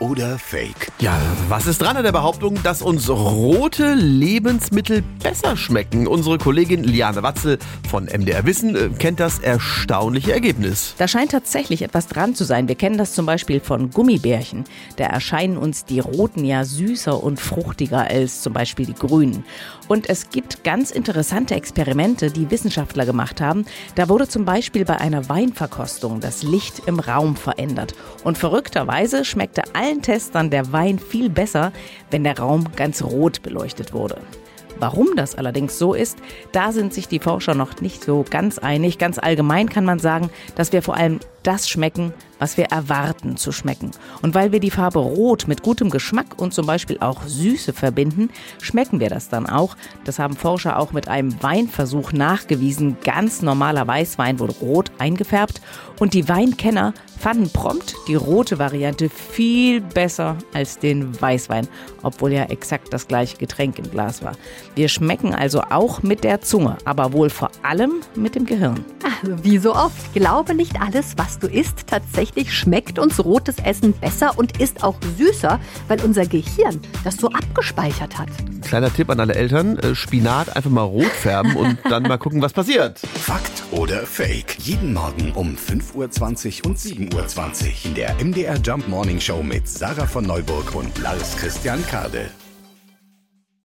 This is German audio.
oder Fake? Ja, was ist dran an der Behauptung, dass uns rote Lebensmittel besser schmecken? Unsere Kollegin Liane Watzel von MDR Wissen äh, kennt das erstaunliche Ergebnis. Da scheint tatsächlich etwas dran zu sein. Wir kennen das zum Beispiel von Gummibärchen. Da erscheinen uns die roten ja süßer und fruchtiger als zum Beispiel die grünen. Und es gibt ganz interessante Experimente, die Wissenschaftler gemacht haben. Da wurde zum Beispiel bei einer Weinverkostung das Licht im Raum verändert. Und verrückterweise schmeckte allen Testern der Wein viel besser, wenn der Raum ganz rot beleuchtet wurde. Warum das allerdings so ist, da sind sich die Forscher noch nicht so ganz einig. Ganz allgemein kann man sagen, dass wir vor allem das schmecken, was wir erwarten zu schmecken. Und weil wir die Farbe Rot mit gutem Geschmack und zum Beispiel auch Süße verbinden, schmecken wir das dann auch. Das haben Forscher auch mit einem Weinversuch nachgewiesen. Ganz normaler Weißwein wurde rot eingefärbt und die Weinkenner fanden prompt die rote Variante viel besser als den Weißwein, obwohl ja exakt das gleiche Getränk im Glas war. Wir schmecken also auch mit der Zunge, aber wohl vor allem mit dem Gehirn. Ach, wie so oft, glaube nicht alles, was du isst. Tatsächlich schmeckt uns rotes Essen besser und ist auch süßer, weil unser Gehirn das so abgespeichert hat. Kleiner Tipp an alle Eltern, äh, Spinat einfach mal rot färben und dann mal gucken, was passiert. Fakt oder Fake? Jeden Morgen um 5.20 Uhr und 7.20 Uhr in der MDR Jump Morning Show mit Sarah von Neuburg und Lars Christian Kade.